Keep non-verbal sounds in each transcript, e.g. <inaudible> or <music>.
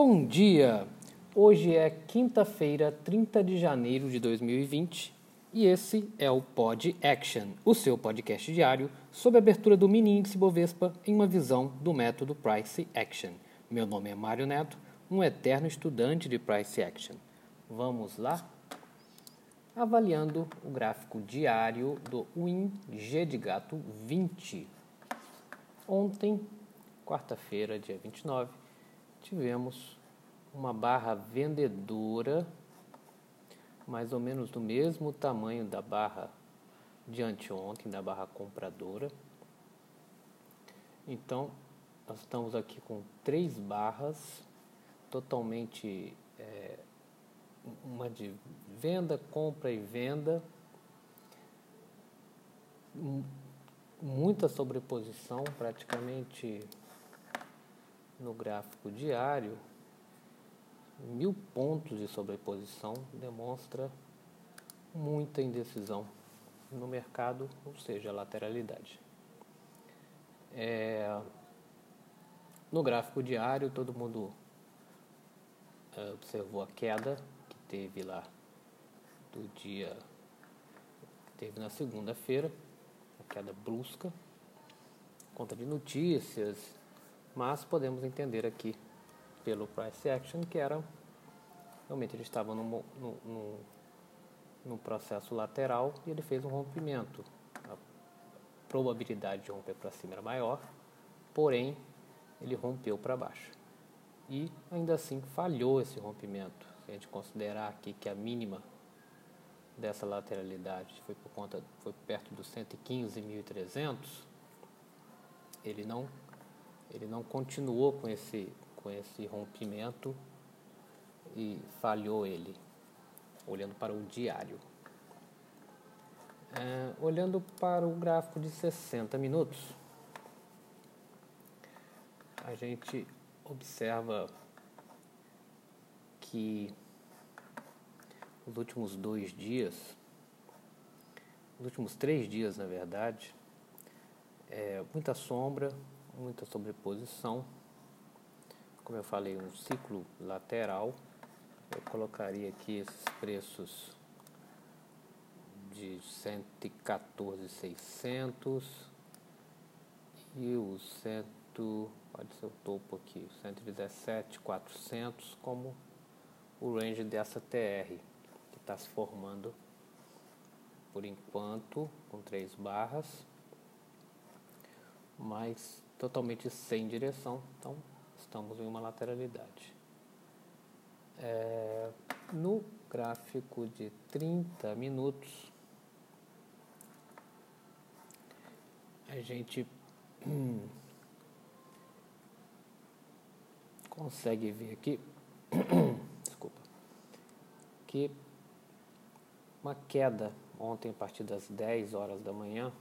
Bom dia! Hoje é quinta-feira, 30 de janeiro de 2020 e esse é o Pod Action, o seu podcast diário sobre a abertura do mini índice Bovespa em uma visão do método Price Action. Meu nome é Mário Neto, um eterno estudante de Price Action. Vamos lá? Avaliando o gráfico diário do WIN G de Gato 20. Ontem, quarta-feira, dia 29, tivemos uma barra vendedora mais ou menos do mesmo tamanho da barra de anteontem, da barra compradora. Então, nós estamos aqui com três barras totalmente é, uma de venda, compra e venda, muita sobreposição, praticamente no gráfico diário, mil pontos de sobreposição demonstra muita indecisão no mercado, ou seja, lateralidade. É, no gráfico diário, todo mundo é, observou a queda que teve lá do dia, teve na segunda-feira, a queda brusca, conta de notícias, mas podemos entender aqui pelo price action que era realmente ele estava no, no, no, no processo lateral e ele fez um rompimento. A probabilidade de romper para cima era maior, porém ele rompeu para baixo. E ainda assim falhou esse rompimento. Se a gente considerar aqui que a mínima dessa lateralidade foi por conta foi perto dos 115.300, ele não ele não continuou com esse com esse rompimento e falhou ele, olhando para o diário. É, olhando para o gráfico de 60 minutos, a gente observa que os últimos dois dias, os últimos três dias, na verdade, é, muita sombra, muita sobreposição. Como eu falei, um ciclo lateral. Eu colocaria aqui esses preços de 114,600 e o 100, pode ser o topo aqui, 117,400 como o range dessa TR que está se formando por enquanto com três barras, mas totalmente sem direção, então estamos em uma lateralidade. É, no gráfico de 30 minutos, a gente <clears throat> consegue ver aqui, <clears throat> desculpa, que uma queda ontem a partir das 10 horas da manhã.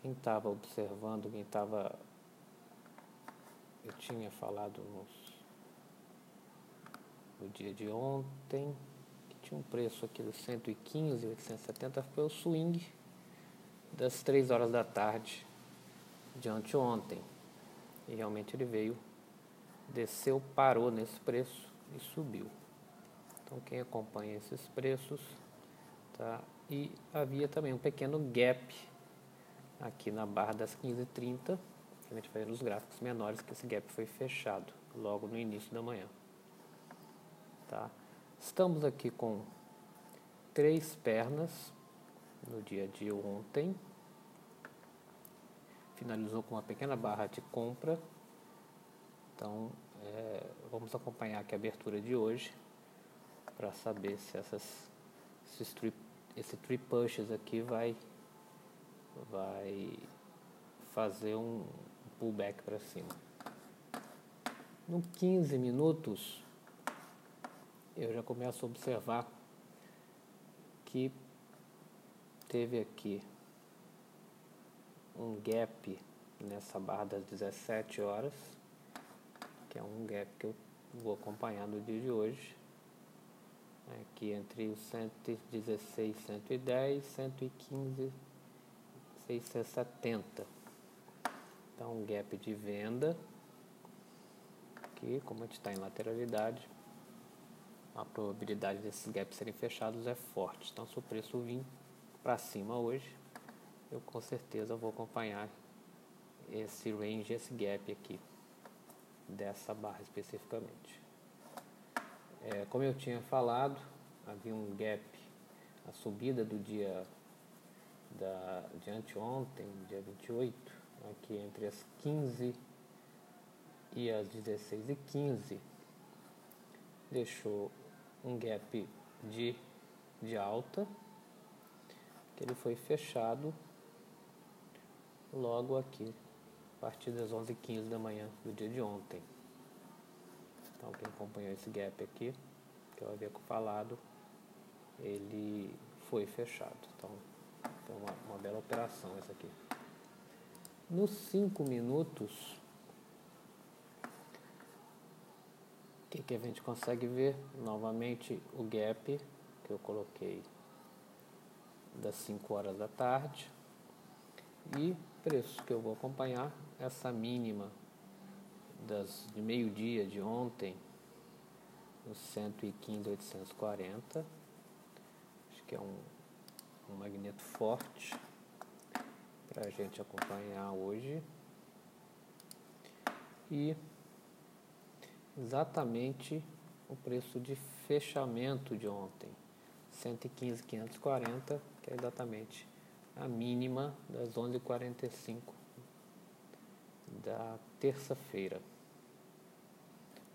Quem estava observando, quem estava eu tinha falado nos, no dia de ontem, que tinha um preço aqui dos 115, 870, foi o swing das 3 horas da tarde de anteontem. E realmente ele veio, desceu, parou nesse preço e subiu. Então quem acompanha esses preços, tá? E havia também um pequeno gap aqui na barra das 15h30 a gente vai ver nos gráficos menores que esse gap foi fechado logo no início da manhã. Tá? Estamos aqui com três pernas no dia de ontem. Finalizou com uma pequena barra de compra. Então, é, vamos acompanhar aqui a abertura de hoje para saber se essas, esses tri, esse tree pushes aqui vai, vai fazer um, pullback para cima. No 15 minutos, eu já começo a observar que teve aqui um gap nessa barra das 17 horas, que é um gap que eu vou acompanhar no dia de hoje, aqui entre os 116, 110, 115, 670 então, um gap de venda aqui, como a gente está em lateralidade, a probabilidade desses gaps serem fechados é forte. Então, se o preço vir para cima hoje, eu com certeza vou acompanhar esse range, esse gap aqui, dessa barra especificamente. É, como eu tinha falado, havia um gap, a subida do dia da, de anteontem, dia 28, aqui entre as 15 e as 16 e 15, deixou um gap de, de alta, que ele foi fechado logo aqui, a partir das 11h15 da manhã do dia de ontem. Então, quem acompanhou esse gap aqui, que eu havia falado, ele foi fechado. Então, foi uma, uma bela operação essa aqui. Nos 5 minutos, o que, que a gente consegue ver? Novamente o gap que eu coloquei das 5 horas da tarde e preço que eu vou acompanhar essa mínima das de meio-dia de ontem no 115.840 acho que é um, um magneto forte para a gente acompanhar hoje e exatamente o preço de fechamento de ontem 115.540 que é exatamente a mínima das 11h45 da terça-feira.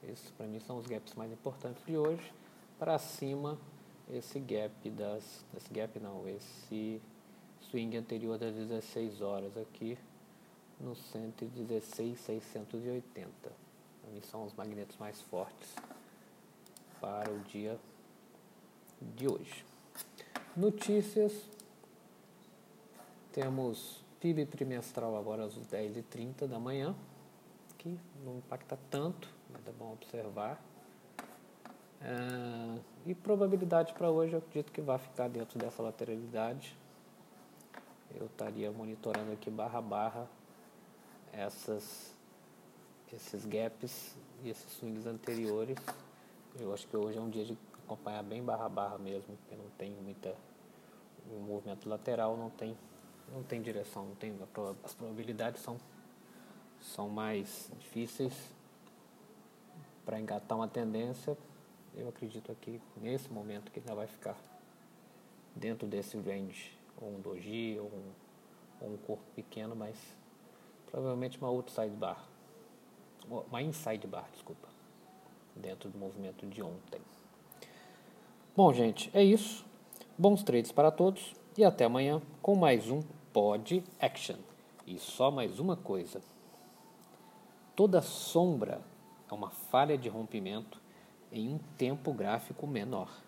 Esses para mim são os gaps mais importantes de hoje. Para cima, esse gap das. Esse gap não, esse swing anterior das 16 horas aqui no 116,680. Para mim são os magnetos mais fortes para o dia de hoje. Notícias temos PIB trimestral agora às 10h30 da manhã, que não impacta tanto, mas é bom observar. É, e probabilidade para hoje eu acredito que vai ficar dentro dessa lateralidade. Eu estaria monitorando aqui barra barra essas, esses gaps e esses swings anteriores. Eu acho que hoje é um dia de acompanhar bem barra barra mesmo, porque não tem muita. O movimento lateral não tem não tem direção, não tem as probabilidades são são mais difíceis para engatar uma tendência. Eu acredito aqui nesse momento que ainda vai ficar dentro desse range, ou um doji, ou um, ou um corpo pequeno, mas provavelmente uma outside bar, uma inside bar, desculpa, dentro do movimento de ontem. Bom, gente, é isso. Bons trades para todos e até amanhã com mais um Pod Action. E só mais uma coisa: toda sombra é uma falha de rompimento em um tempo gráfico menor.